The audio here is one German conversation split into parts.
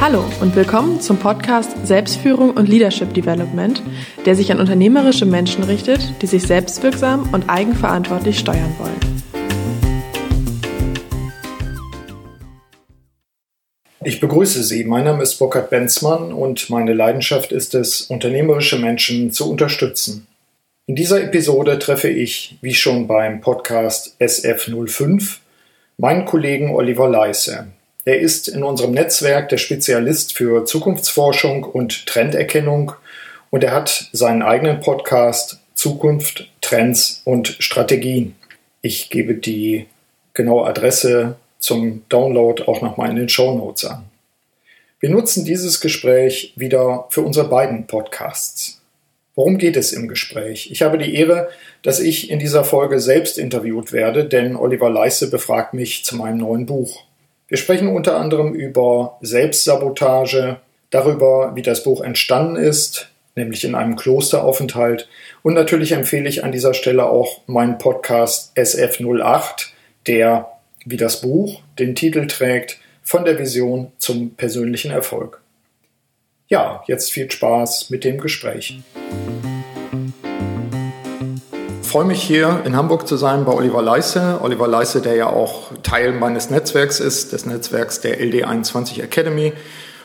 Hallo und willkommen zum Podcast Selbstführung und Leadership Development, der sich an unternehmerische Menschen richtet, die sich selbstwirksam und eigenverantwortlich steuern wollen. Ich begrüße Sie. Mein Name ist Burkhard Benzmann und meine Leidenschaft ist es, unternehmerische Menschen zu unterstützen. In dieser Episode treffe ich, wie schon beim Podcast SF05, meinen Kollegen Oliver Leisse. Er ist in unserem Netzwerk der Spezialist für Zukunftsforschung und Trenderkennung und er hat seinen eigenen Podcast Zukunft, Trends und Strategien. Ich gebe die genaue Adresse zum Download auch nochmal in den Show Notes an. Wir nutzen dieses Gespräch wieder für unsere beiden Podcasts. Worum geht es im Gespräch? Ich habe die Ehre, dass ich in dieser Folge selbst interviewt werde, denn Oliver Leisse befragt mich zu meinem neuen Buch. Wir sprechen unter anderem über Selbstsabotage, darüber, wie das Buch entstanden ist, nämlich in einem Klosteraufenthalt. Und natürlich empfehle ich an dieser Stelle auch meinen Podcast SF08, der, wie das Buch, den Titel trägt, von der Vision zum persönlichen Erfolg. Ja, jetzt viel Spaß mit dem Gespräch freue mich hier in Hamburg zu sein bei Oliver Leisse. Oliver Leisse, der ja auch Teil meines Netzwerks ist, des Netzwerks der LD21 Academy.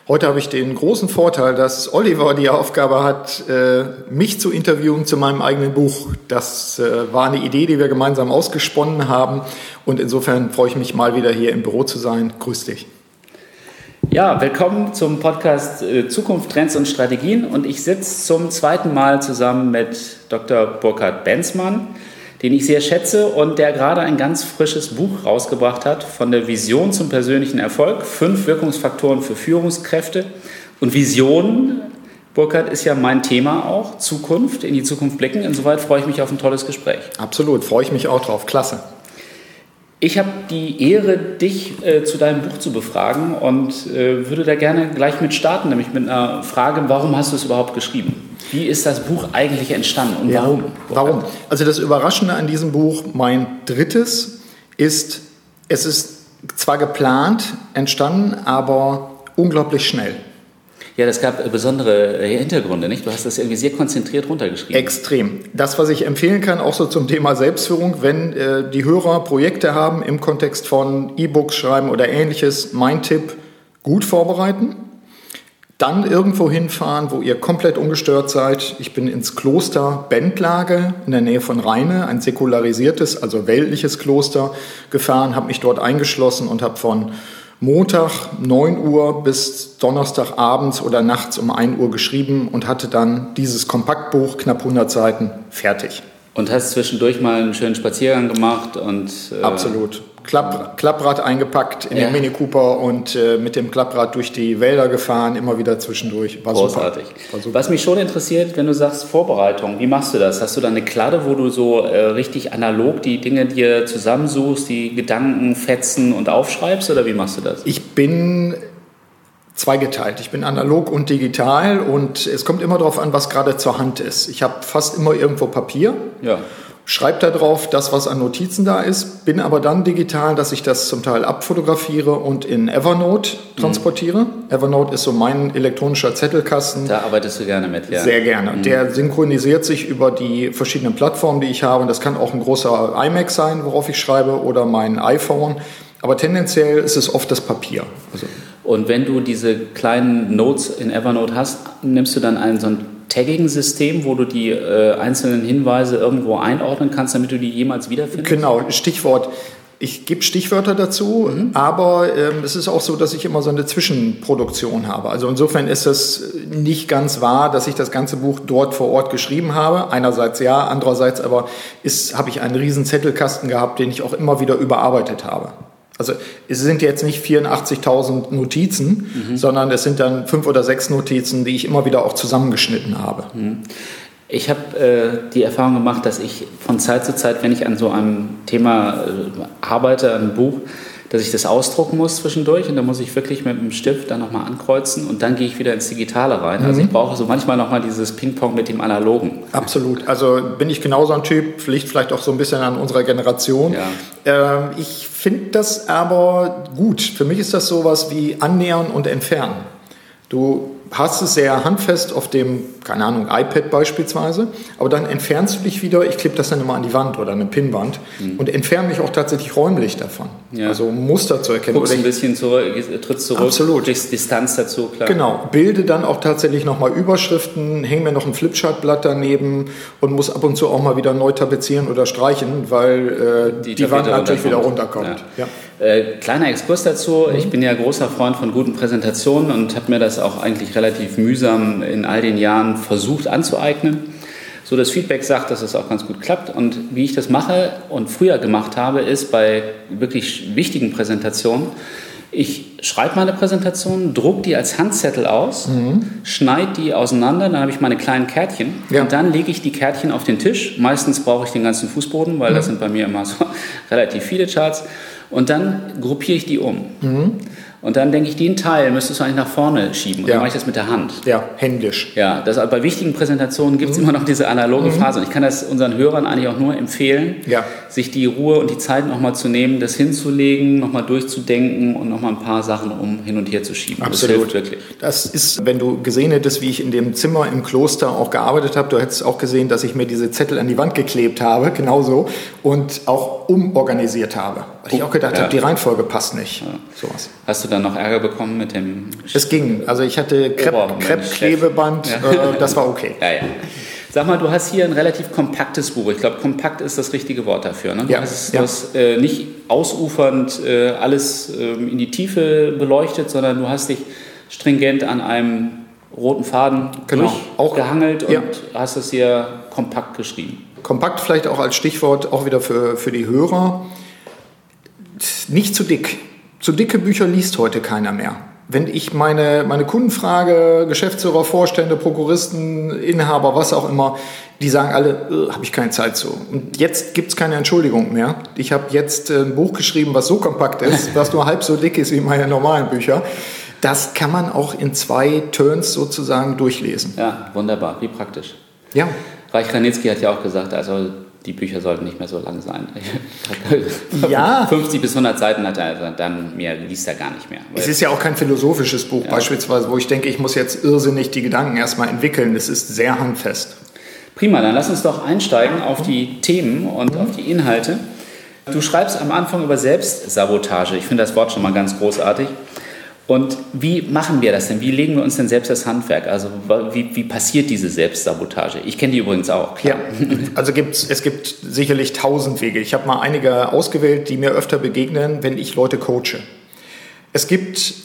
Heute habe ich den großen Vorteil, dass Oliver die Aufgabe hat, äh, mich zu interviewen zu meinem eigenen Buch. Das äh, war eine Idee, die wir gemeinsam ausgesponnen haben. Und insofern freue ich mich mal wieder hier im Büro zu sein. Grüß dich. Ja, willkommen zum Podcast äh, Zukunft, Trends und Strategien. Und ich sitze zum zweiten Mal zusammen mit Dr. Burkhard Benzmann, den ich sehr schätze und der gerade ein ganz frisches Buch rausgebracht hat von der Vision zum persönlichen Erfolg. Fünf Wirkungsfaktoren für Führungskräfte. Und Vision, Burkhard, ist ja mein Thema auch. Zukunft, in die Zukunft blicken. Insoweit freue ich mich auf ein tolles Gespräch. Absolut, freue ich mich auch drauf. Klasse. Ich habe die Ehre, dich äh, zu deinem Buch zu befragen und äh, würde da gerne gleich mit starten, nämlich mit einer Frage, warum hast du es überhaupt geschrieben? Wie ist das Buch eigentlich entstanden und ja, warum? Warum? Also das Überraschende an diesem Buch, mein drittes, ist, es ist zwar geplant entstanden, aber unglaublich schnell. Ja, das gab besondere äh, Hintergründe, nicht? Du hast das irgendwie sehr konzentriert runtergeschrieben. Extrem. Das, was ich empfehlen kann, auch so zum Thema Selbstführung, wenn äh, die Hörer Projekte haben im Kontext von E-Books schreiben oder ähnliches, mein Tipp, gut vorbereiten. Dann irgendwo hinfahren, wo ihr komplett ungestört seid. Ich bin ins Kloster Bendlage in der Nähe von Rheine, ein säkularisiertes, also weltliches Kloster, gefahren, habe mich dort eingeschlossen und habe von Montag 9 Uhr bis Donnerstag abends oder nachts um 1 Uhr geschrieben und hatte dann dieses Kompaktbuch, knapp 100 Seiten, fertig. Und hast zwischendurch mal einen schönen Spaziergang gemacht und. Äh Absolut. Klapp, Klapprad eingepackt in ja. den Mini Cooper und äh, mit dem Klapprad durch die Wälder gefahren, immer wieder zwischendurch. War Großartig. War super. Was mich schon interessiert, wenn du sagst Vorbereitung, wie machst du das? Hast du da eine Kladde, wo du so äh, richtig analog die Dinge dir zusammensuchst, die Gedanken fetzen und aufschreibst oder wie machst du das? Ich bin zweigeteilt. Ich bin analog und digital und es kommt immer darauf an, was gerade zur Hand ist. Ich habe fast immer irgendwo Papier. Ja. Schreibe da drauf das, was an Notizen da ist, bin aber dann digital, dass ich das zum Teil abfotografiere und in Evernote transportiere. Mhm. Evernote ist so mein elektronischer Zettelkasten. Da arbeitest du gerne mit, ja. Sehr gerne. Mhm. Der synchronisiert sich über die verschiedenen Plattformen, die ich habe. Und das kann auch ein großer iMac sein, worauf ich schreibe, oder mein iPhone. Aber tendenziell ist es oft das Papier. Also und wenn du diese kleinen Notes in Evernote hast, nimmst du dann ein so ein Tagging-System, wo du die äh, einzelnen Hinweise irgendwo einordnen kannst, damit du die jemals wiederfindest? Genau, Stichwort. Ich gebe Stichwörter dazu, mhm. aber ähm, es ist auch so, dass ich immer so eine Zwischenproduktion habe. Also insofern ist es nicht ganz wahr, dass ich das ganze Buch dort vor Ort geschrieben habe. Einerseits ja, andererseits aber habe ich einen riesen Zettelkasten gehabt, den ich auch immer wieder überarbeitet habe. Also es sind jetzt nicht 84.000 Notizen, mhm. sondern es sind dann fünf oder sechs Notizen, die ich immer wieder auch zusammengeschnitten habe. Mhm. Ich habe äh, die Erfahrung gemacht, dass ich von Zeit zu Zeit, wenn ich an so einem Thema äh, arbeite, an einem Buch, dass ich das ausdrucken muss zwischendurch und dann muss ich wirklich mit dem Stift dann nochmal ankreuzen und dann gehe ich wieder ins Digitale rein. Also ich mhm. brauche so manchmal nochmal dieses Ping-Pong mit dem Analogen. Absolut. Also bin ich genauso ein Typ, liegt vielleicht auch so ein bisschen an unserer Generation. Ja. Ähm, ich finde das aber gut. Für mich ist das sowas wie annähern und entfernen. Du hast es sehr handfest auf dem, keine Ahnung, iPad beispielsweise, aber dann entfernst du dich wieder, ich klebe das dann immer an die Wand oder eine Pinnwand mhm. und entferne mich auch tatsächlich räumlich davon. Ja. Also Muster zu erkennen. Guckst ein bisschen zurück, trittst zurück, Absolut. Distanz dazu, klar. Genau, bilde dann auch tatsächlich nochmal Überschriften, hänge mir noch ein Flipchartblatt daneben und muss ab und zu auch mal wieder neu tapezieren oder streichen, weil äh, die, die Wand natürlich wieder runterkommt. Ja. Ja. Äh, kleiner Exkurs dazu, mhm. ich bin ja großer Freund von guten Präsentationen und habe mir das auch eigentlich relativ mühsam in all den Jahren versucht anzueignen. So das Feedback sagt, dass es auch ganz gut klappt. Und wie ich das mache und früher gemacht habe, ist bei wirklich wichtigen Präsentationen, ich schreibe meine Präsentation, druck die als Handzettel aus, mhm. schneide die auseinander, dann habe ich meine kleinen Kärtchen ja. und dann lege ich die Kärtchen auf den Tisch. Meistens brauche ich den ganzen Fußboden, weil mhm. das sind bei mir immer so relativ viele Charts. Und dann gruppiere ich die um. Mhm. Und dann denke ich, den Teil müsstest du eigentlich nach vorne schieben. Und ja. dann mache ich das mit der Hand. Ja, händisch. Ja, das, bei wichtigen Präsentationen gibt es mhm. immer noch diese analoge mhm. Phase. Und ich kann das unseren Hörern eigentlich auch nur empfehlen, ja. sich die Ruhe und die Zeit nochmal zu nehmen, das hinzulegen, nochmal durchzudenken und nochmal ein paar Sachen um hin und her zu schieben. Absolut. Das wirklich. Das ist, wenn du gesehen hättest, wie ich in dem Zimmer im Kloster auch gearbeitet habe, du hättest auch gesehen, dass ich mir diese Zettel an die Wand geklebt habe, genauso, und auch umorganisiert habe. Weil ich auch gedacht ja. habe, die Reihenfolge passt nicht. Ja. Sowas. Hast du dann noch Ärger bekommen mit dem? Es ging. Also ich hatte Kreppklebeband. Ja. Äh, das war okay. Ja, ja. Sag mal, du hast hier ein relativ kompaktes Buch. Ich glaube, kompakt ist das richtige Wort dafür. Ne? Du ja, hast, ja. hast äh, nicht ausufernd äh, alles äh, in die Tiefe beleuchtet, sondern du hast dich stringent an einem roten Faden genau. durchgehangelt und hast es hier kompakt geschrieben. Kompakt vielleicht auch als Stichwort auch wieder für, für die Hörer. Nicht zu dick. Zu dicke Bücher liest heute keiner mehr. Wenn ich meine, meine Kunden frage, Geschäftsführer, Vorstände, Prokuristen, Inhaber, was auch immer, die sagen alle, äh, habe ich keine Zeit zu. Und jetzt gibt es keine Entschuldigung mehr. Ich habe jetzt äh, ein Buch geschrieben, was so kompakt ist, was nur halb so dick ist wie meine normalen Bücher. Das kann man auch in zwei Turns sozusagen durchlesen. Ja, wunderbar, wie praktisch. Ja. Reich Ranitzky hat ja auch gesagt, also die Bücher sollten nicht mehr so lang sein. ja. 50 bis 100 Seiten hat er, dann mehr liest er gar nicht mehr. Es ist ja auch kein philosophisches Buch ja. beispielsweise, wo ich denke, ich muss jetzt irrsinnig die Gedanken erstmal entwickeln. Es ist sehr handfest. Prima, dann lass uns doch einsteigen auf die Themen und auf die Inhalte. Du schreibst am Anfang über Selbstsabotage. Ich finde das Wort schon mal ganz großartig. Und wie machen wir das denn? Wie legen wir uns denn selbst das Handwerk? Also wie, wie passiert diese Selbstsabotage? Ich kenne die übrigens auch. Klar. Ja, also gibt's, es gibt sicherlich tausend Wege. Ich habe mal einige ausgewählt, die mir öfter begegnen, wenn ich Leute coache. Es gibt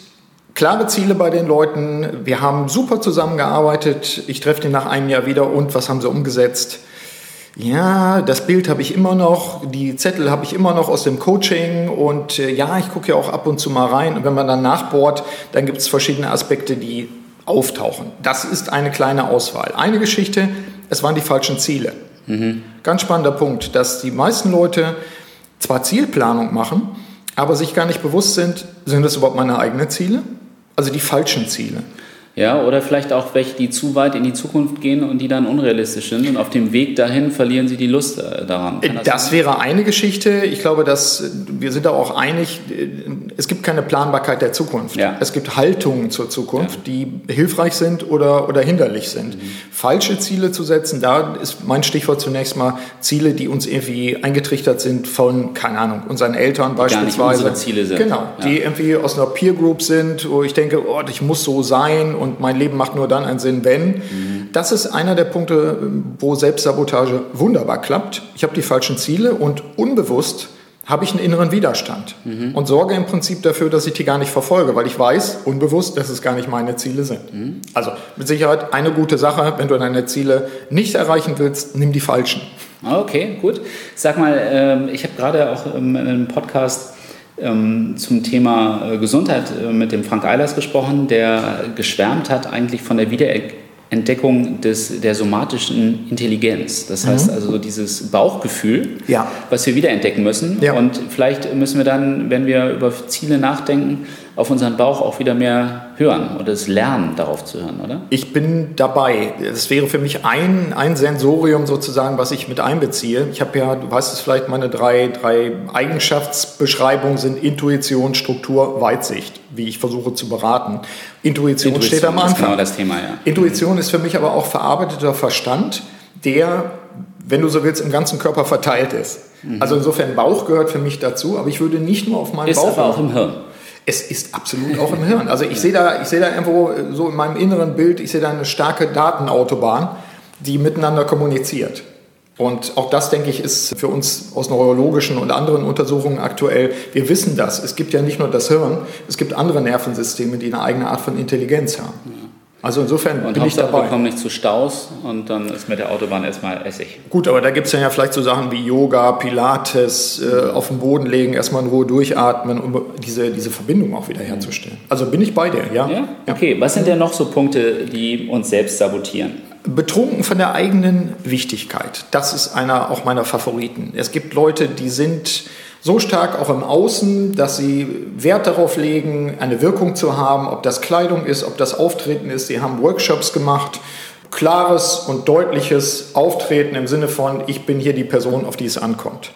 klare Ziele bei den Leuten. Wir haben super zusammengearbeitet. Ich treffe die nach einem Jahr wieder und was haben sie umgesetzt? Ja, das Bild habe ich immer noch, die Zettel habe ich immer noch aus dem Coaching und äh, ja, ich gucke ja auch ab und zu mal rein. Und wenn man dann nachbohrt, dann gibt es verschiedene Aspekte, die auftauchen. Das ist eine kleine Auswahl. Eine Geschichte, es waren die falschen Ziele. Mhm. Ganz spannender Punkt, dass die meisten Leute zwar Zielplanung machen, aber sich gar nicht bewusst sind, sind das überhaupt meine eigenen Ziele? Also die falschen Ziele. Ja, oder vielleicht auch welche, die zu weit in die Zukunft gehen und die dann unrealistisch sind und auf dem Weg dahin verlieren sie die Lust äh, daran. das, das wäre eine Geschichte. Ich glaube, dass wir sind da auch einig, es gibt keine Planbarkeit der Zukunft. Ja. Es gibt Haltungen zur Zukunft, ja. die hilfreich sind oder, oder hinderlich sind. Mhm. Falsche Ziele zu setzen, da ist mein Stichwort zunächst mal Ziele, die uns irgendwie eingetrichtert sind von, keine Ahnung, unseren Eltern die beispielsweise. Gar nicht unsere Ziele sind. Genau, ja. die irgendwie aus einer Peer Group sind, wo ich denke, oh, ich muss so sein und mein Leben macht nur dann einen Sinn, wenn. Mhm. Das ist einer der Punkte, wo Selbstsabotage wunderbar klappt. Ich habe die falschen Ziele und unbewusst habe ich einen inneren Widerstand mhm. und sorge im Prinzip dafür, dass ich die gar nicht verfolge, weil ich weiß, unbewusst, dass es gar nicht meine Ziele sind. Mhm. Also mit Sicherheit eine gute Sache, wenn du deine Ziele nicht erreichen willst, nimm die falschen. Okay, gut. Sag mal, ähm, ich habe gerade auch in einem Podcast zum Thema äh, Gesundheit äh, mit dem Frank Eilers gesprochen, der geschwärmt hat eigentlich von der Wiederentdeckung des, der somatischen Intelligenz. Das heißt mhm. also dieses Bauchgefühl, ja. was wir wiederentdecken müssen. Ja. Und vielleicht müssen wir dann, wenn wir über Ziele nachdenken, auf unseren Bauch auch wieder mehr hören oder das Lernen darauf zu hören, oder? Ich bin dabei. Es wäre für mich ein, ein Sensorium sozusagen, was ich mit einbeziehe. Ich habe ja, du weißt es vielleicht, meine drei, drei Eigenschaftsbeschreibungen sind Intuition, Struktur, Weitsicht, wie ich versuche zu beraten. Intuition, Intuition steht am Anfang. Ist genau das Thema, ja. Intuition ist für mich aber auch verarbeiteter Verstand, der wenn du so willst, im ganzen Körper verteilt ist. Mhm. Also insofern Bauch gehört für mich dazu, aber ich würde nicht nur auf meinen ist Bauch. Ist aber auch im Hirn. Es ist absolut auch im Hirn. Also ich sehe da, ich sehe da irgendwo so in meinem inneren Bild, ich sehe da eine starke Datenautobahn, die miteinander kommuniziert. Und auch das, denke ich, ist für uns aus neurologischen und anderen Untersuchungen aktuell. Wir wissen das. Es gibt ja nicht nur das Hirn, es gibt andere Nervensysteme, die eine eigene Art von Intelligenz haben. Also insofern und bin ich dabei. wir kommen nicht zu Staus und dann ist mit der Autobahn erstmal Essig. Gut, aber da gibt es ja vielleicht so Sachen wie Yoga, Pilates, äh, auf den Boden legen, erstmal in Ruhe durchatmen, um diese, diese Verbindung auch wieder herzustellen. Also bin ich bei dir, ja? ja? Okay, was sind denn noch so Punkte, die uns selbst sabotieren? Betrunken von der eigenen Wichtigkeit. Das ist einer auch meiner Favoriten. Es gibt Leute, die sind so stark auch im Außen, dass sie Wert darauf legen, eine Wirkung zu haben, ob das Kleidung ist, ob das Auftreten ist. Sie haben Workshops gemacht, klares und deutliches Auftreten im Sinne von, ich bin hier die Person, auf die es ankommt.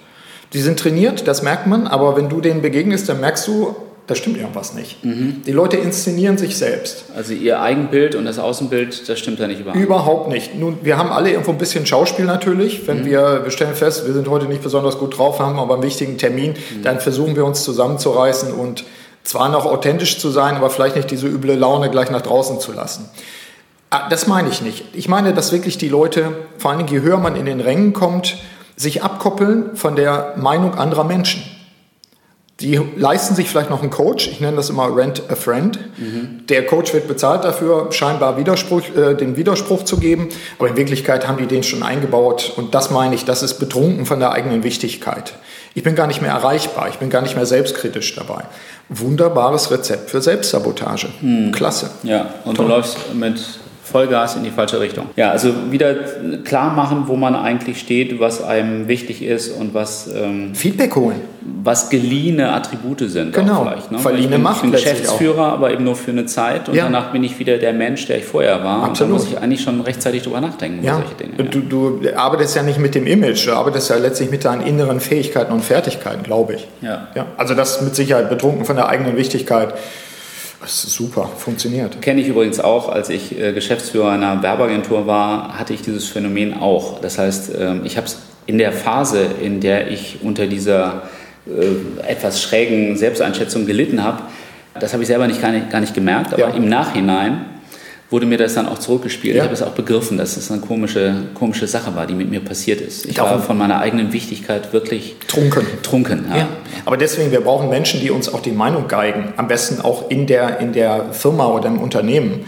Die sind trainiert, das merkt man, aber wenn du denen begegnest, dann merkst du, da stimmt irgendwas nicht. Mhm. Die Leute inszenieren sich selbst. Also ihr Eigenbild und das Außenbild, das stimmt da nicht überein. Überhaupt nicht. Nun, wir haben alle irgendwo ein bisschen Schauspiel natürlich. Wenn mhm. wir, wir stellen fest, wir sind heute nicht besonders gut drauf, haben aber einen wichtigen Termin, mhm. dann versuchen wir uns zusammenzureißen und zwar noch authentisch zu sein, aber vielleicht nicht diese üble Laune gleich nach draußen zu lassen. Ah, das meine ich nicht. Ich meine, dass wirklich die Leute, vor allen Dingen je höher man in den Rängen kommt, sich abkoppeln von der Meinung anderer Menschen. Die leisten sich vielleicht noch einen Coach, ich nenne das immer Rent a Friend. Mhm. Der Coach wird bezahlt dafür, scheinbar Widerspruch, äh, den Widerspruch zu geben, aber in Wirklichkeit haben die den schon eingebaut und das meine ich, das ist betrunken von der eigenen Wichtigkeit. Ich bin gar nicht mehr erreichbar, ich bin gar nicht mehr selbstkritisch dabei. Wunderbares Rezept für Selbstsabotage. Mhm. Klasse. Ja, und Toll. du läufst mit Vollgas in die falsche Richtung. Ja, also wieder klar machen, wo man eigentlich steht, was einem wichtig ist und was ähm, Feedback holen, was geliehene Attribute sind. Genau, vielleicht, ne? verliehene Macht. Ich bin Geschäftsführer, aber eben nur für eine Zeit und ja. danach bin ich wieder der Mensch, der ich vorher war. Absolut. Und da muss ich eigentlich schon rechtzeitig drüber nachdenken. Ja. Solche Dinge, ja. Du, du arbeitest ja nicht mit dem Image, du arbeitest ja letztlich mit deinen inneren Fähigkeiten und Fertigkeiten, glaube ich. Ja. ja. Also das mit Sicherheit betrunken von der eigenen Wichtigkeit das ist super, funktioniert. Kenne ich übrigens auch, als ich äh, Geschäftsführer einer Werbeagentur war, hatte ich dieses Phänomen auch. Das heißt, ähm, ich habe es in der Phase, in der ich unter dieser äh, etwas schrägen Selbsteinschätzung gelitten habe, das habe ich selber nicht, gar, nicht, gar nicht gemerkt, aber ja. im Nachhinein wurde mir das dann auch zurückgespielt. Ja. Ich habe es auch begriffen, dass es eine komische, komische Sache war, die mit mir passiert ist. Ich Darum war von meiner eigenen Wichtigkeit wirklich trunken. Trunken, ja. ja. Aber deswegen, wir brauchen Menschen, die uns auch die Meinung geigen. Am besten auch in der, in der Firma oder im Unternehmen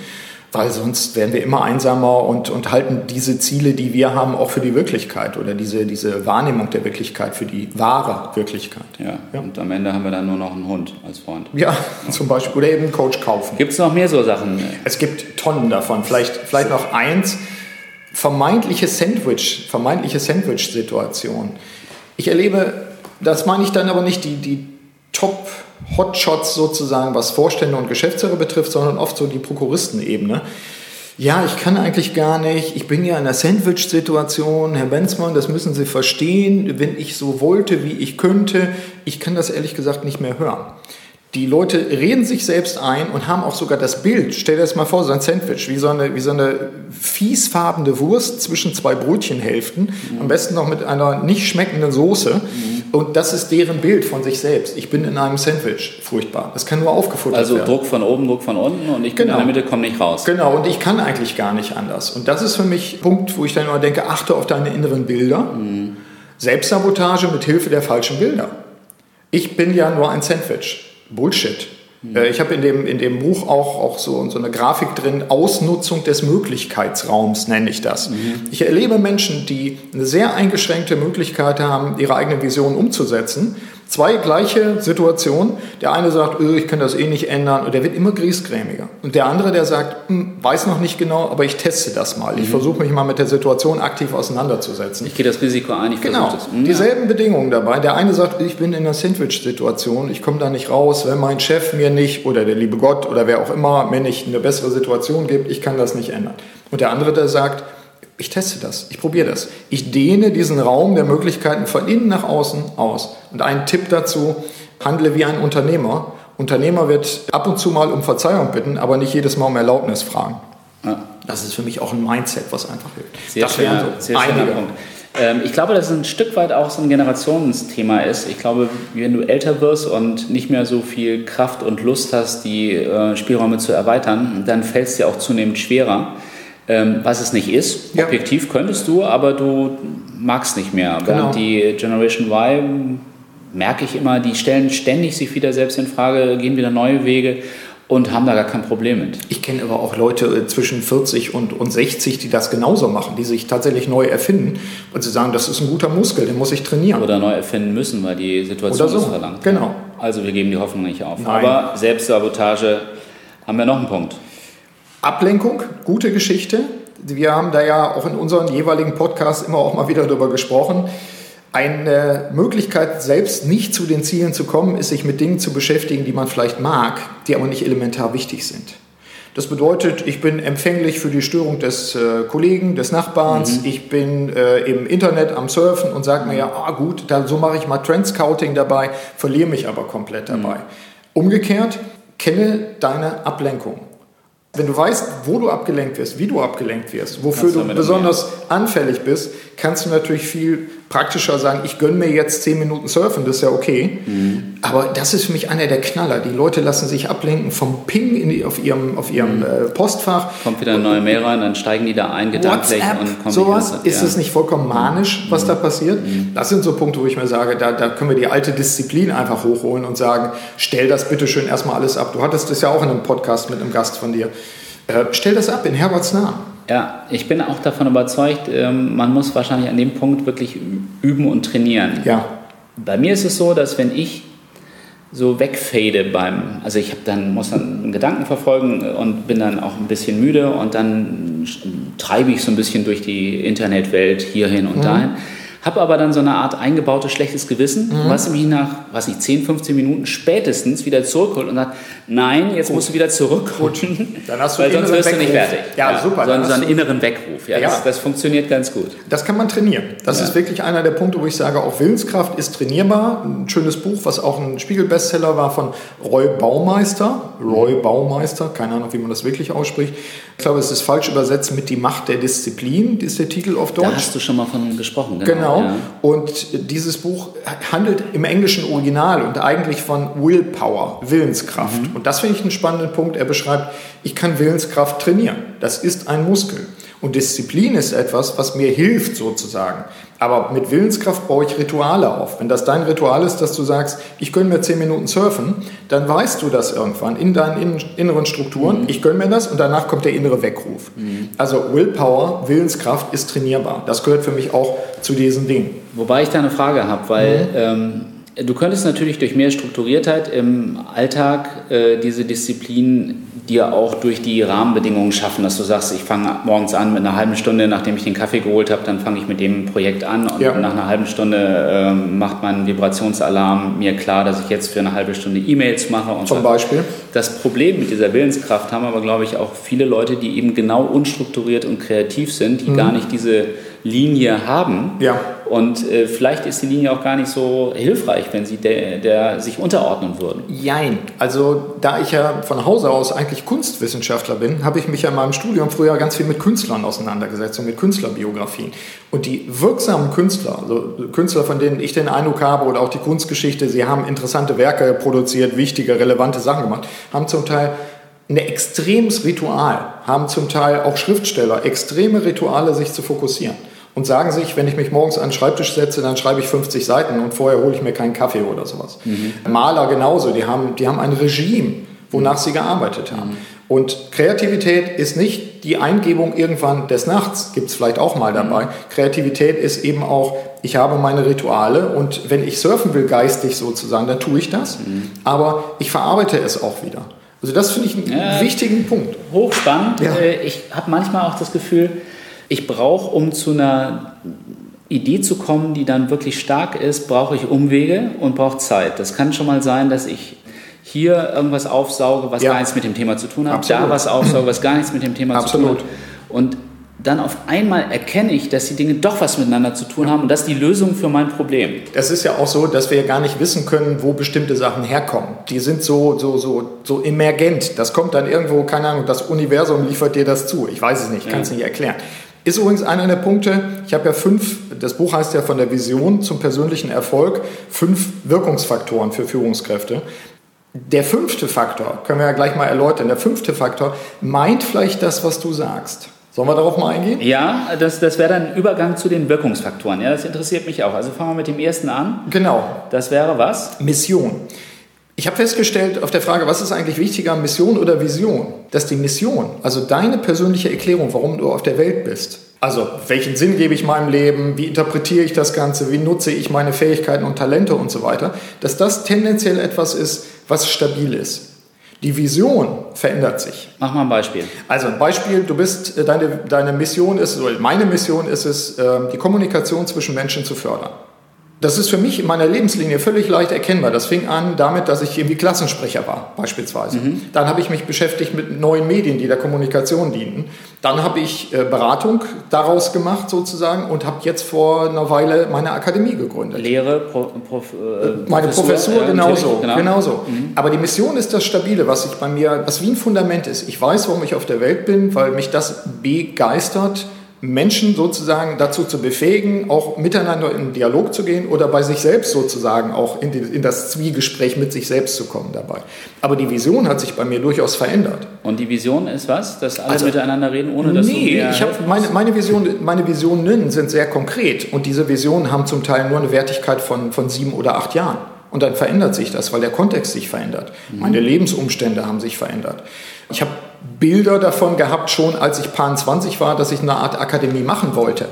weil sonst werden wir immer einsamer und, und halten diese Ziele, die wir haben, auch für die Wirklichkeit oder diese, diese Wahrnehmung der Wirklichkeit für die wahre Wirklichkeit. Ja, ja. und am Ende haben wir dann nur noch einen Hund als Freund. Ja, zum Beispiel. Oder eben einen Coach kaufen. Gibt es noch mehr so Sachen? Es gibt Tonnen davon. Vielleicht, vielleicht noch eins. Vermeintliche Sandwich, vermeintliche Sandwich-Situation. Ich erlebe, das meine ich dann aber nicht die, die Top- Hotshots sozusagen, was Vorstände und Geschäftsführer betrifft, sondern oft so die Prokuristenebene. Ja, ich kann eigentlich gar nicht. Ich bin ja in einer Sandwich-Situation. Herr Benzmann, das müssen Sie verstehen. Wenn ich so wollte, wie ich könnte, ich kann das ehrlich gesagt nicht mehr hören. Die Leute reden sich selbst ein und haben auch sogar das Bild. Stell dir das mal vor, so ein Sandwich, wie so eine, wie so eine fiesfarbene Wurst zwischen zwei Brötchenhälften, mhm. am besten noch mit einer nicht schmeckenden Soße. Mhm. Und das ist deren Bild von sich selbst. Ich bin in einem Sandwich. Furchtbar. Das kann nur aufgefuttert also werden. Also Druck von oben, Druck von unten und ich bin genau. in der Mitte, komme nicht raus. Genau, und ich kann eigentlich gar nicht anders. Und das ist für mich ein Punkt, wo ich dann immer denke, achte auf deine inneren Bilder. Mhm. Selbstsabotage mit Hilfe der falschen Bilder. Ich bin ja nur ein Sandwich. Bullshit. Mhm. Ich habe in dem, in dem Buch auch, auch so, so eine Grafik drin, Ausnutzung des Möglichkeitsraums nenne ich das. Mhm. Ich erlebe Menschen, die eine sehr eingeschränkte Möglichkeit haben, ihre eigene Vision umzusetzen, Zwei gleiche Situationen. Der eine sagt, öh, ich kann das eh nicht ändern und der wird immer griesgrämiger. Und der andere, der sagt, hm, weiß noch nicht genau, aber ich teste das mal. Ich mhm. versuche mich mal mit der Situation aktiv auseinanderzusetzen. Ich gehe das Risiko ein, ich genau. das. Mhm. Dieselben Bedingungen dabei. Der eine sagt, ich bin in einer Sandwich-Situation, ich komme da nicht raus, wenn mein Chef mir nicht oder der liebe Gott oder wer auch immer mir nicht eine bessere Situation gibt, ich kann das nicht ändern. Und der andere, der sagt, ich teste das, ich probiere das. Ich dehne diesen Raum der Möglichkeiten von innen nach außen aus. Und ein Tipp dazu, handle wie ein Unternehmer. Unternehmer wird ab und zu mal um Verzeihung bitten, aber nicht jedes Mal um Erlaubnis fragen. Ja. Das ist für mich auch ein Mindset, was einfach hilft. Sehr das wären so sehr einige. Punkt. Ähm, ich glaube, dass es ein Stück weit auch so ein Generationsthema ist. Ich glaube, wenn du älter wirst und nicht mehr so viel Kraft und Lust hast, die äh, Spielräume zu erweitern, dann fällt es dir auch zunehmend schwerer ähm, was es nicht ist. Ja. Objektiv könntest du, aber du magst nicht mehr. Genau. Während die Generation Y merke ich immer, die stellen ständig sich wieder selbst in Frage, gehen wieder neue Wege und haben da gar kein Problem mit. Ich kenne aber auch Leute äh, zwischen 40 und, und 60, die das genauso machen, die sich tatsächlich neu erfinden und sie sagen, das ist ein guter Muskel, den muss ich trainieren. Oder neu erfinden müssen, weil die Situation so. es verlangt. Genau. Also wir geben die Hoffnung nicht auf. Nein. Aber Selbstsabotage haben wir noch einen Punkt. Ablenkung, gute Geschichte. Wir haben da ja auch in unseren jeweiligen Podcasts immer auch mal wieder darüber gesprochen. Eine Möglichkeit, selbst nicht zu den Zielen zu kommen, ist, sich mit Dingen zu beschäftigen, die man vielleicht mag, die aber nicht elementar wichtig sind. Das bedeutet, ich bin empfänglich für die Störung des äh, Kollegen, des Nachbarns. Mhm. Ich bin äh, im Internet am Surfen und sage mir ja, ah, gut, da, so mache ich mal Trend Scouting dabei, verliere mich aber komplett dabei. Mhm. Umgekehrt, kenne deine Ablenkung. Wenn du weißt, wo du abgelenkt wirst, wie du abgelenkt wirst, wofür du besonders anfällig bist, kannst du natürlich viel praktischer sagen, ich gönne mir jetzt zehn Minuten Surfen, das ist ja okay. Mhm. Aber das ist für mich einer der Knaller. Die Leute lassen sich ablenken vom Ping die, auf ihrem, auf ihrem mhm. äh, Postfach. Kommt wieder eine neue Mail rein, dann steigen die da ein, gedanklich und kommen sowas. Ja. Ist es nicht vollkommen manisch, was mhm. da passiert? Mhm. Das sind so Punkte, wo ich mir sage, da, da können wir die alte Disziplin einfach hochholen und sagen, stell das bitte schön erstmal alles ab. Du hattest das ja auch in einem Podcast mit einem Gast von dir. Äh, stell das ab in Herberts Namen. Ja, ich bin auch davon überzeugt, ähm, man muss wahrscheinlich an dem Punkt wirklich üben und trainieren. Ja. Bei mir ist es so, dass wenn ich so wegfade beim, also ich habe dann muss dann einen Gedanken verfolgen und bin dann auch ein bisschen müde und dann treibe ich so ein bisschen durch die Internetwelt hierhin und mhm. dahin habe aber dann so eine Art eingebautes schlechtes Gewissen, mhm. was mich nach, was ich 10, 15 Minuten spätestens wieder zurückholt und sagt, nein, jetzt Gut. musst du wieder zurückrutschen, dann hast du weil sonst wirst du nicht fertig. Ja, ja super. Sondern so einen inneren Weckruf. Ja, ja. Das, das, funktioniert ganz gut. Das kann man trainieren. Das ja. ist wirklich einer der Punkte, wo ich sage, auch Willenskraft ist trainierbar. Ein schönes Buch, was auch ein Spiegel-Bestseller war von Roy Baumeister. Roy Baumeister, keine Ahnung, wie man das wirklich ausspricht. Ich glaube, es ist falsch übersetzt mit Die Macht der Disziplin, ist der Titel auf Deutsch. Da hast du schon mal von gesprochen. Genau. genau. Ja. Und dieses Buch handelt im englischen Original und eigentlich von Willpower, Willenskraft. Mhm. Und das finde ich einen spannenden Punkt. Er beschreibt, ich kann Willenskraft trainieren. Das ist ein Muskel. Und Disziplin ist etwas, was mir hilft sozusagen. Aber mit Willenskraft baue ich Rituale auf. Wenn das dein Ritual ist, dass du sagst, ich gönne mir zehn Minuten surfen, dann weißt du das irgendwann in deinen inneren Strukturen. Mhm. Ich gönne mir das und danach kommt der innere Weckruf. Mhm. Also Willpower, Willenskraft ist trainierbar. Das gehört für mich auch zu diesen Dingen. Wobei ich da eine Frage habe, weil mhm. ähm, Du könntest natürlich durch mehr Strukturiertheit im Alltag äh, diese Disziplin dir auch durch die Rahmenbedingungen schaffen, dass du sagst, ich fange morgens an mit einer halben Stunde, nachdem ich den Kaffee geholt habe, dann fange ich mit dem Projekt an und ja. nach einer halben Stunde äh, macht mein Vibrationsalarm mir klar, dass ich jetzt für eine halbe Stunde E-Mails mache. Und Zum Beispiel? Das Problem mit dieser Willenskraft haben aber, glaube ich, auch viele Leute, die eben genau unstrukturiert und kreativ sind, die mhm. gar nicht diese Linie haben. Ja. Und äh, vielleicht ist die Linie auch gar nicht so hilfreich, wenn sie der, der sich unterordnen würden. Jein. Also da ich ja von Hause aus eigentlich Kunstwissenschaftler bin, habe ich mich ja in meinem Studium früher ganz viel mit Künstlern auseinandergesetzt und mit Künstlerbiografien. Und die wirksamen Künstler, also Künstler, von denen ich den Eindruck habe, oder auch die Kunstgeschichte, sie haben interessante Werke produziert, wichtige, relevante Sachen gemacht, haben zum Teil ein extremes Ritual, haben zum Teil auch Schriftsteller extreme Rituale, sich zu fokussieren und sagen sich, wenn ich mich morgens an den Schreibtisch setze, dann schreibe ich 50 Seiten und vorher hole ich mir keinen Kaffee oder sowas. Mhm. Maler genauso, die haben, die haben ein Regime, wonach sie gearbeitet haben. Mhm. Und Kreativität ist nicht die Eingebung irgendwann des Nachts, gibt es vielleicht auch mal dabei. Mhm. Kreativität ist eben auch ich habe meine Rituale und wenn ich surfen will, geistig sozusagen, dann tue ich das. Mhm. Aber ich verarbeite es auch wieder. Also das finde ich einen ja, wichtigen Punkt. Hochspannend. Ja. Äh, ich habe manchmal auch das Gefühl, ich brauche, um zu einer Idee zu kommen, die dann wirklich stark ist, brauche ich Umwege und brauche Zeit. Das kann schon mal sein, dass ich hier irgendwas aufsauge, was ja. gar nichts mit dem Thema zu tun hat, Absolut. da was aufsauge, was gar nichts mit dem Thema Absolut. zu tun hat. Und dann auf einmal erkenne ich, dass die Dinge doch was miteinander zu tun haben und das ist die Lösung für mein Problem. Es ist ja auch so, dass wir gar nicht wissen können, wo bestimmte Sachen herkommen. Die sind so, so, so, so emergent. Das kommt dann irgendwo, keine Ahnung, das Universum liefert dir das zu. Ich weiß es nicht, kann es ja. nicht erklären. Ist übrigens einer der Punkte, ich habe ja fünf, das Buch heißt ja von der Vision zum persönlichen Erfolg, fünf Wirkungsfaktoren für Führungskräfte. Der fünfte Faktor, können wir ja gleich mal erläutern, der fünfte Faktor meint vielleicht das, was du sagst. Sollen wir darauf mal eingehen? Ja, das, das wäre dann Übergang zu den Wirkungsfaktoren. Ja, das interessiert mich auch. Also fangen wir mit dem ersten an. Genau. Das wäre was? Mission. Ich habe festgestellt auf der Frage, was ist eigentlich wichtiger, Mission oder Vision, dass die Mission, also deine persönliche Erklärung, warum du auf der Welt bist, also welchen Sinn gebe ich meinem Leben, wie interpretiere ich das Ganze, wie nutze ich meine Fähigkeiten und Talente und so weiter, dass das tendenziell etwas ist, was stabil ist. Die Vision verändert sich. Mach mal ein Beispiel. Also ein Beispiel, du bist, äh, deine, deine Mission ist, oder meine Mission ist es, ähm, die Kommunikation zwischen Menschen zu fördern. Das ist für mich in meiner Lebenslinie völlig leicht erkennbar. Das fing an damit, dass ich irgendwie Klassensprecher war, beispielsweise. Mhm. Dann habe ich mich beschäftigt mit neuen Medien, die der Kommunikation dienten. Dann habe ich äh, Beratung daraus gemacht, sozusagen, und habe jetzt vor einer Weile meine Akademie gegründet. Lehre, Pro, Prof, äh, meine Professur, Professur genauso. Genau. genauso. Mhm. Aber die Mission ist das Stabile, was ich bei mir, was wie ein Fundament ist. Ich weiß, warum ich auf der Welt bin, weil mich das begeistert Menschen sozusagen dazu zu befähigen, auch miteinander in Dialog zu gehen oder bei sich selbst sozusagen auch in, die, in, das Zwiegespräch mit sich selbst zu kommen dabei. Aber die Vision hat sich bei mir durchaus verändert. Und die Vision ist was? Dass alle also, miteinander reden, ohne dass nee, du ich habe meine, meine, Vision, meine Visionen sind sehr konkret und diese Visionen haben zum Teil nur eine Wertigkeit von, von sieben oder acht Jahren. Und dann verändert sich das, weil der Kontext sich verändert. Mhm. Meine Lebensumstände haben sich verändert. Ich habe Bilder davon gehabt, schon als ich Pan 20 war, dass ich eine Art Akademie machen wollte.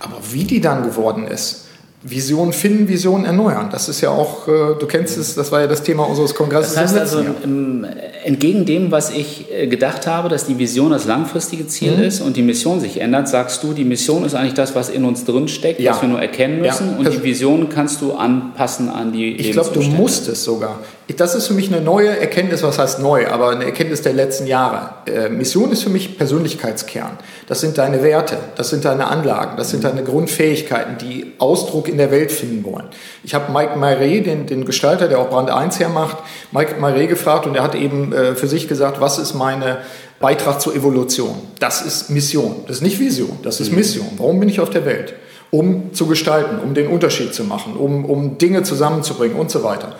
Aber wie die dann geworden ist, Vision finden, Vision erneuern. Das ist ja auch, äh, du kennst es, das war ja das Thema unseres Kongresses. Das heißt also, im, entgegen dem, was ich äh, gedacht habe, dass die Vision das langfristige Ziel mhm. ist und die Mission sich ändert, sagst du, die Mission ist eigentlich das, was in uns drin steckt, ja. was wir nur erkennen müssen ja. und die Vision kannst du anpassen an die Ich glaube, du musst es sogar. Das ist für mich eine neue Erkenntnis, was heißt neu, aber eine Erkenntnis der letzten Jahre. Äh, Mission ist für mich Persönlichkeitskern. Das sind deine Werte, das sind deine Anlagen, das sind deine Grundfähigkeiten, die Ausdruck in der Welt finden wollen. Ich habe Mike Marais, den, den Gestalter, der auch Brand 1 hermacht, Mike Marais gefragt und er hat eben äh, für sich gesagt, was ist meine Beitrag zur Evolution? Das ist Mission, das ist nicht Vision, das ist mhm. Mission. Warum bin ich auf der Welt? Um zu gestalten, um den Unterschied zu machen, um, um Dinge zusammenzubringen und so weiter.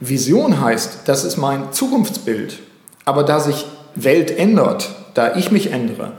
Vision heißt, das ist mein Zukunftsbild. Aber da sich Welt ändert, da ich mich ändere,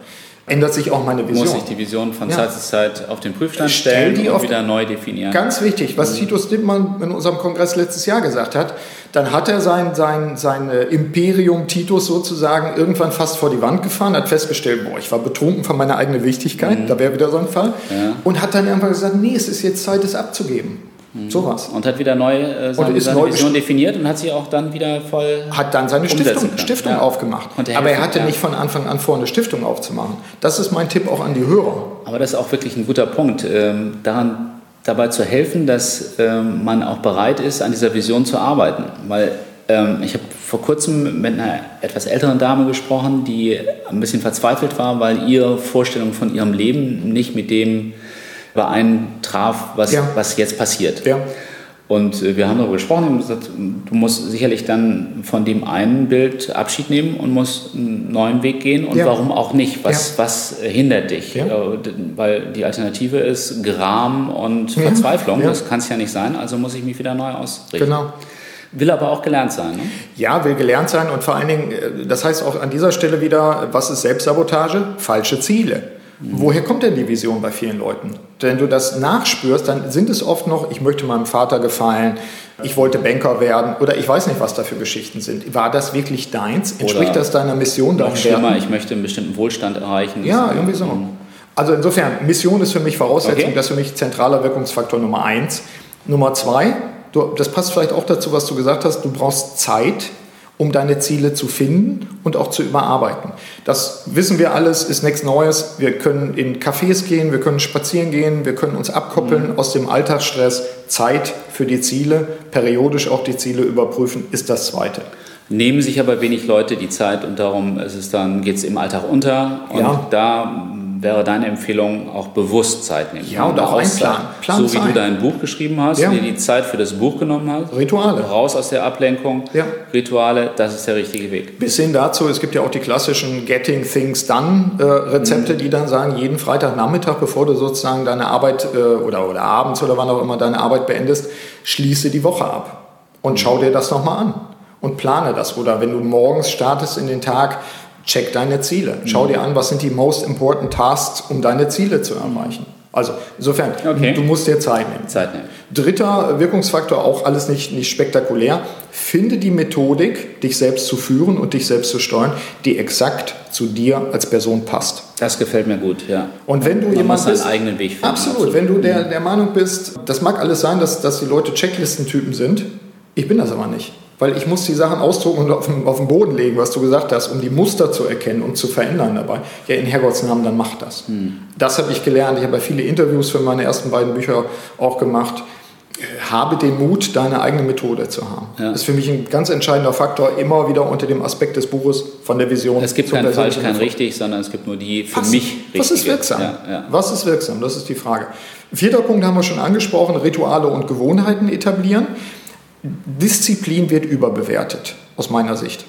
ändert sich auch meine Vision. Muss ich die Vision von ja. Zeit zu Zeit auf den Prüfstand stellen Stell die und wieder neu definieren. Ganz wichtig, was mhm. Titus Dittmann in unserem Kongress letztes Jahr gesagt hat, dann hat er sein, sein, sein äh, Imperium Titus sozusagen irgendwann fast vor die Wand gefahren, hat festgestellt, boah, ich war betrunken von meiner eigenen Wichtigkeit, mhm. da wäre wieder so ein Fall, ja. und hat dann irgendwann gesagt, nee, es ist jetzt Zeit, es abzugeben. Mhm. Sowas. Und hat wieder neu äh, seine, und seine Vision definiert und hat sie auch dann wieder voll. Hat dann seine Stiftung, Stiftung ja. aufgemacht. Aber er hatte ja. nicht von Anfang an vor, eine Stiftung aufzumachen. Das ist mein Tipp auch an die Hörer. Aber das ist auch wirklich ein guter Punkt. Ähm, daran dabei zu helfen, dass ähm, man auch bereit ist, an dieser Vision zu arbeiten. Weil ähm, ich habe vor kurzem mit einer etwas älteren Dame gesprochen, die ein bisschen verzweifelt war, weil ihre Vorstellung von ihrem Leben nicht mit dem beeintraf, was, ja. was jetzt passiert. Ja. Und äh, wir haben darüber gesprochen und gesagt, du musst sicherlich dann von dem einen Bild Abschied nehmen und musst einen neuen Weg gehen. Und ja. warum auch nicht? Was, ja. was hindert dich? Ja. Äh, weil die Alternative ist Gram und Verzweiflung. Das kann es ja nicht sein. Also muss ich mich wieder neu ausrichten. Genau. Will aber auch gelernt sein. Ne? Ja, will gelernt sein und vor allen Dingen, äh, das heißt auch an dieser Stelle wieder, was ist Selbstsabotage? Falsche Ziele. Woher kommt denn die Vision bei vielen Leuten? Wenn du das nachspürst, dann sind es oft noch, ich möchte meinem Vater gefallen, ich wollte Banker werden oder ich weiß nicht, was da für Geschichten sind. War das wirklich deins? Entspricht oder das deiner Mission? Noch schlimmer, ich möchte einen bestimmten Wohlstand erreichen. Ja, irgendwie so. Also insofern, Mission ist für mich Voraussetzung, Okay. das ist für mich zentraler Wirkungsfaktor Nummer eins. Nummer zwei, du, das passt vielleicht auch dazu, was du gesagt hast, du brauchst Zeit, um deine Ziele zu finden und auch zu überarbeiten. Das wissen wir alles, ist nichts Neues. Wir können in Cafés gehen, wir können spazieren gehen, wir können uns abkoppeln aus dem Alltagsstress. Zeit für die Ziele, periodisch auch die Ziele überprüfen, ist das Zweite. Nehmen sich aber wenig Leute die Zeit und darum ist es dann, geht es im Alltag unter. Und Ja. da wäre deine Empfehlung auch bewusst Zeit nehmen. Ja, und auch Auszeit. einplanen. Plan so wie es du ein. dein Buch geschrieben hast, Ja. dir die Zeit für das Buch genommen hast. Rituale. Raus aus der Ablenkung. Ja. Rituale, das ist der richtige Weg. Bis hin dazu, es gibt ja auch die klassischen Getting Things Done äh, Rezepte, die dann sagen, jeden Freitagnachmittag, bevor du sozusagen deine Arbeit äh, oder, oder abends oder wann auch immer deine Arbeit beendest, schließe die Woche ab und schau dir das nochmal an und plane das. Oder wenn du morgens startest in den Tag, check deine Ziele. Schau dir an, was sind die most important tasks, um deine Ziele zu erreichen. Also insofern, Okay. du musst dir Zeit nehmen. Zeit nehmen. Dritter Wirkungsfaktor, auch alles nicht, nicht spektakulär. Finde die Methodik, dich selbst zu führen und dich selbst zu steuern, die exakt zu dir als Person passt. Das gefällt mir gut, ja. Und wenn du Man jemand bist, eigenen Weg finden. absolut, wenn du der, der Meinung bist, das mag alles sein, dass, dass die Leute Checklistentypen sind, ich bin das aber nicht. Weil ich muss die Sachen ausdrucken und auf den, auf den Boden legen, was du gesagt hast, um die Muster zu erkennen und zu verändern dabei. Ja, in Herrgotts Namen, dann mach das. Das habe ich gelernt. Ich habe ja viele Interviews für meine ersten beiden Bücher auch gemacht. Äh, Habe den Mut, deine eigene Methode zu haben. Ja. Das ist für mich ein ganz entscheidender Faktor, immer wieder unter dem Aspekt des Buches von der Vision. Es gibt kein falsch, kein Erfolg. richtig, sondern es gibt nur die für Was, mich richtige. was ist wirksam? Ja, ja. Was ist wirksam? Das ist die Frage. Vierter Punkt haben wir schon angesprochen, Rituale und Gewohnheiten etablieren. Disziplin wird überbewertet, aus meiner Sicht.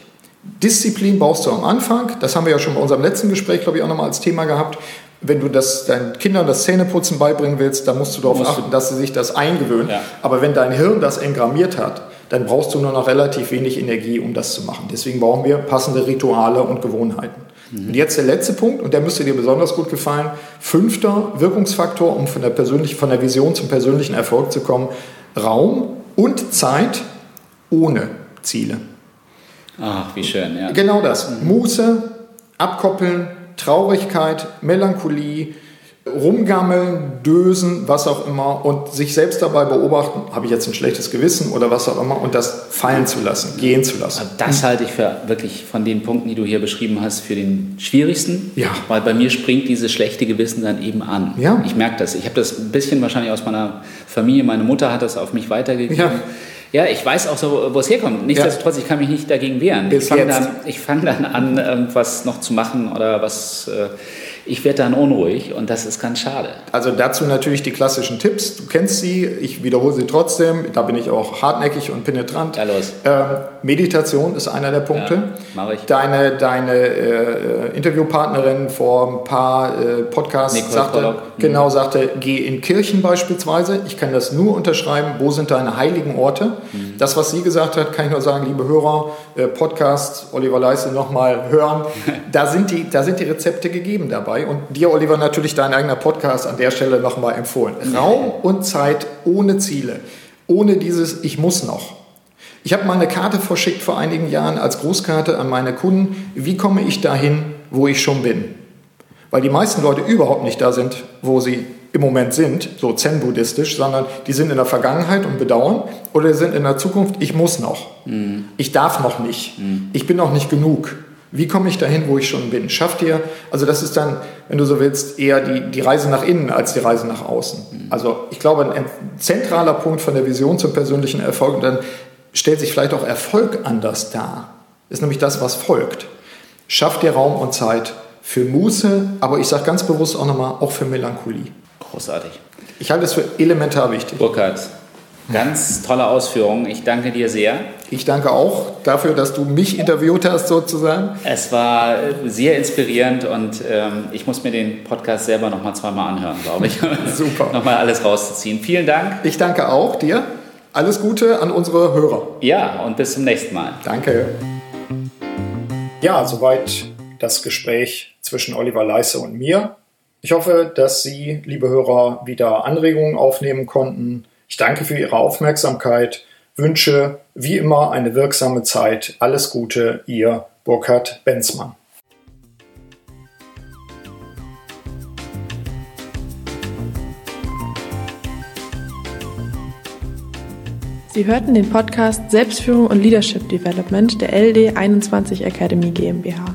Disziplin brauchst du am Anfang, das haben wir ja schon bei unserem letzten Gespräch, glaube ich, auch nochmal als Thema gehabt. Wenn du das, deinen Kindern das Zähneputzen beibringen willst, dann musst du darauf Musst du- achten, dass sie sich das eingewöhnen. Ja. Aber wenn dein Hirn das engrammiert hat, dann brauchst du nur noch relativ wenig Energie, um das zu machen. Deswegen brauchen wir passende Rituale und Gewohnheiten. Und jetzt der letzte Punkt, und der müsste dir besonders gut gefallen. Fünfter Wirkungsfaktor, um von der, persönlichen, von der Vision zum persönlichen Erfolg zu kommen. Raum und Zeit ohne Ziele. Ach, wie schön, ja. Genau das. Muße, abkoppeln, Traurigkeit, Melancholie, rumgammeln, dösen, was auch immer und sich selbst dabei beobachten, habe ich jetzt ein schlechtes Gewissen oder was auch immer und das fallen zu lassen, gehen zu lassen. Also Das halte ich für wirklich von den Punkten, die du hier beschrieben hast, für den schwierigsten. Ja. Weil bei mir springt dieses schlechte Gewissen dann eben an. Ja. Ich merke das. Ich habe das ein bisschen wahrscheinlich aus meiner Familie. Meine Mutter hat das auf mich weitergegeben. Ja. ich weiß auch so, wo es herkommt. Nichtsdestotrotz, ich kann mich nicht dagegen wehren. Bis ich fange dann, ich fang dann an, irgendwas noch zu machen oder was. Äh, ich werde dann unruhig und das ist ganz schade. Also dazu natürlich die klassischen Tipps. Du kennst sie, ich wiederhole sie trotzdem. Da bin ich auch hartnäckig und penetrant. Ja, los. Ähm, Meditation ist einer der Punkte. Ja, mach ich. Deine, deine äh, Interviewpartnerin vor ein paar äh, Podcasts Nicole sagte, Pollock. Mhm. genau sagte, geh in Kirchen beispielsweise. Ich kann das nur unterschreiben. Wo sind deine heiligen Orte? Mhm. Das, was sie gesagt hat, kann ich nur sagen, liebe Hörer, äh, Podcast Oliver Leiste nochmal hören. da, sind die, da sind die Rezepte gegeben dabei. Und dir, Oliver, natürlich dein eigener Podcast an der Stelle nochmal empfohlen. Raum und Zeit ohne Ziele. Ohne dieses Ich muss noch. Ich habe mal eine Karte verschickt vor einigen Jahren als Grußkarte an meine Kunden. Wie komme ich dahin, wo ich schon bin? Weil die meisten Leute überhaupt nicht da sind, wo sie im Moment sind, so zen-buddhistisch, sondern die sind in der Vergangenheit und bedauern oder sind in der Zukunft, ich muss noch. Ich darf noch nicht. Ich bin noch nicht genug. Wie komme ich dahin, wo ich schon bin? Schafft ihr, also das ist dann, wenn du so willst, eher die, die Reise nach innen als die Reise nach außen. Also ich glaube, ein zentraler Punkt von der Vision zum persönlichen Erfolg, und dann stellt sich vielleicht auch Erfolg anders dar. Ist nämlich das, was folgt. Schafft dir Raum und Zeit für Muße, aber ich sage ganz bewusst auch nochmal, auch für Melancholie. Großartig. Ich halte es für elementar wichtig. Burkhard, ganz tolle Ausführungen. Ich danke dir sehr. Ich danke auch dafür, dass du mich interviewt hast, sozusagen. Es war äh, sehr inspirierend und ähm, ich muss mir den Podcast selber noch mal zweimal anhören, glaube ich. Super. Nochmal alles rauszuziehen. Vielen Dank. Ich danke auch dir. Alles Gute an unsere Hörer. Ja, und bis zum nächsten Mal. Danke. Ja, soweit das Gespräch zwischen Oliver Leisse und mir. Ich hoffe, dass Sie, liebe Hörer, wieder Anregungen aufnehmen konnten. Ich danke für Ihre Aufmerksamkeit, wünsche wie immer eine wirksame Zeit. Alles Gute, Ihr Burkhard Benzmann. Sie hörten den Podcast Selbstführung und Leadership Development der LD21 Academy GmbH.